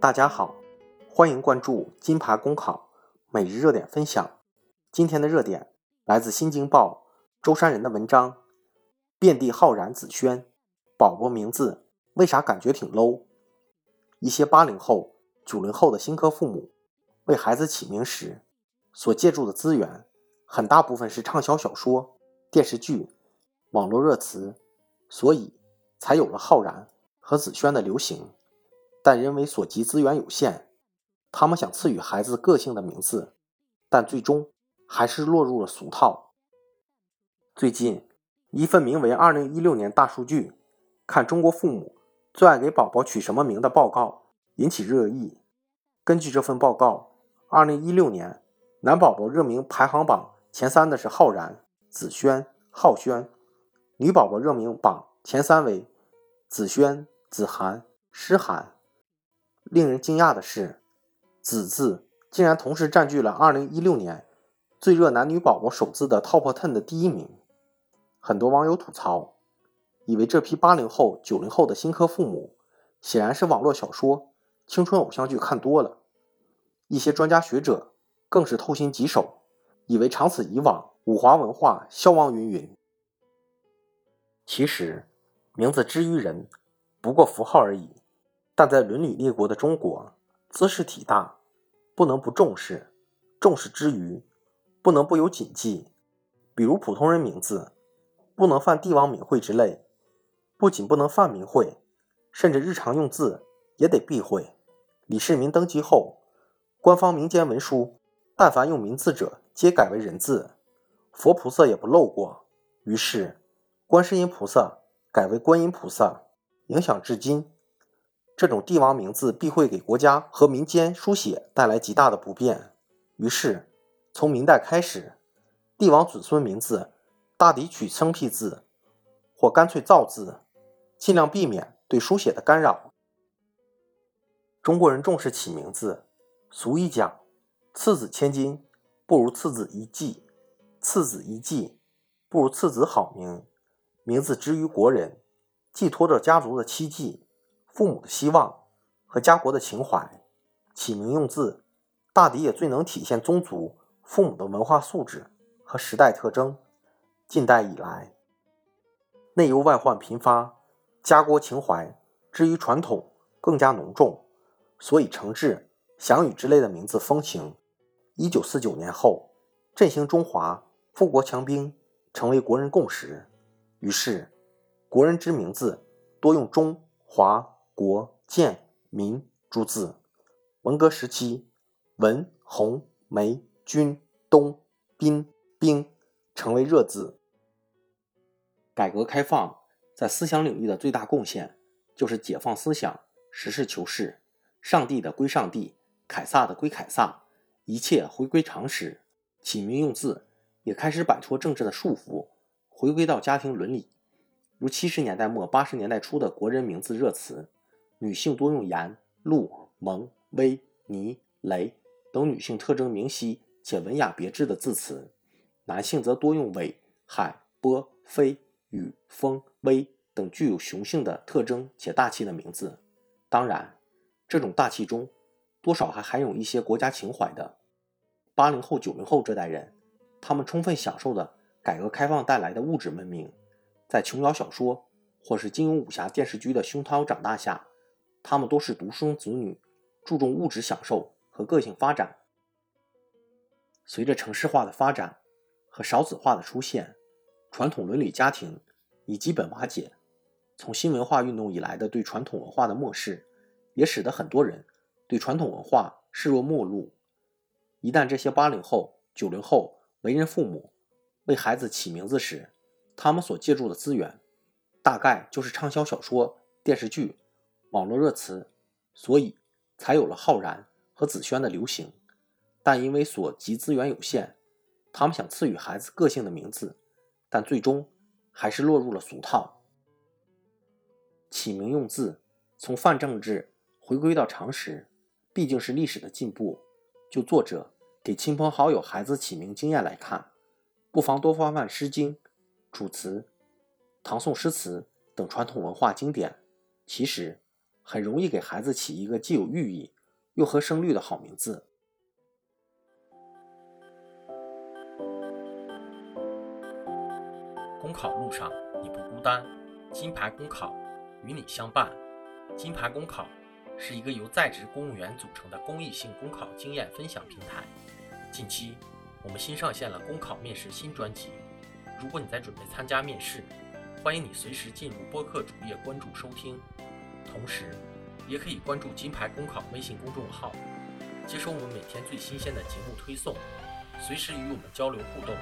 大家好，欢迎关注金牌公考每日热点分享。今天的热点来自《新京报》舟山人的文章：遍地浩然紫萱，宝宝名字为啥感觉挺 low？一些八零后、九零后的新科父母为孩子起名时所借助的资源，很大部分是畅销小说、电视剧、网络热词，所以才有了浩然和紫萱的流行。但因为所及资源有限，他们想赐予孩子个性的名字，但最终还是落入了俗套。最近，一份名为《二零一六年大数据：看中国父母最爱给宝宝取什么名》的报告引起热议。根据这份报告，二零一六年男宝宝热名排行榜前三的是浩然、子轩、浩轩；女宝宝热名榜前三为子轩、子涵、诗涵。令人惊讶的是，“子”字竟然同时占据了2016年最热男女宝宝首字的 Top Ten 的第一名。很多网友吐槽，以为这批80后、90后的新科父母显然是网络小说、青春偶像剧看多了。一些专家学者更是偷心疾首，以为长此以往，五华文化消亡云云。其实，名字之于人，不过符号而已。但在伦理列国的中国，姿势体大，不能不重视。重视之余，不能不有谨记。比如普通人名字，不能犯帝王名讳之类。不仅不能犯名讳，甚至日常用字也得避讳。李世民登基后，官方民间文书，但凡用名字者，皆改为人字。佛菩萨也不漏过。于是，观世音菩萨改为观音菩萨，影响至今。这种帝王名字必会给国家和民间书写带来极大的不便，于是从明代开始，帝王子孙名字大抵取生僻字，或干脆造字，尽量避免对书写的干扰。中国人重视起名字，俗语讲：“次子千金，不如次子一技；次子一技，不如次子好名。”名字之于国人，寄托着家族的期冀。父母的希望和家国的情怀，起名用字，大抵也最能体现宗族、父母的文化素质和时代特征。近代以来，内忧外患频发，家国情怀之于传统更加浓重，所以承志、祥宇之类的名字风行。一九四九年后，振兴中华、富国强兵成为国人共识，于是国人之名字多用中华。国建民诸字，文革时期，文红梅军东宾兵成为热字。改革开放在思想领域的最大贡献，就是解放思想，实事求是，上帝的归上帝，凯撒的归凯撒，一切回归常识。起名用字也开始摆脱政治的束缚，回归到家庭伦理。如七十年代末八十年代初的国人名字热词。女性多用颜、露、蒙、微、倪、雷等女性特征明晰且文雅别致的字词，男性则多用伟、海、波、飞、雨、风、威等具有雄性的特征且大气的名字。当然，这种大气中多少还含有一些国家情怀的。八零后、九零后这代人，他们充分享受了改革开放带来的物质文明，在琼瑶小说或是金庸武侠电视剧的熏陶长大下。他们都是独生子女，注重物质享受和个性发展。随着城市化的发展和少子化的出现，传统伦理家庭已基本瓦解。从新文化运动以来的对传统文化的漠视，也使得很多人对传统文化视若陌路。一旦这些八零后、九零后为人父母，为孩子起名字时，他们所借助的资源，大概就是畅销小说、电视剧。网络热词，所以才有了浩然和紫萱的流行。但因为所及资源有限，他们想赐予孩子个性的名字，但最终还是落入了俗套。起名用字，从泛政治回归到常识，毕竟是历史的进步。就作者给亲朋好友孩子起名经验来看，不妨多翻翻《诗经》《楚辞》《唐宋诗词》等传统文化经典。其实。很容易给孩子起一个既有寓意又合声律的好名字。公考路上你不孤单，金牌公考与你相伴。金牌公考是一个由在职公务员组成的公益性公考经验分享平台。近期，我们新上线了公考面试新专辑。如果你在准备参加面试，欢迎你随时进入播客主页关注收听，同时也可以关注金牌公考微信公众号，接收我们每天最新鲜的节目推送，随时与我们交流互动。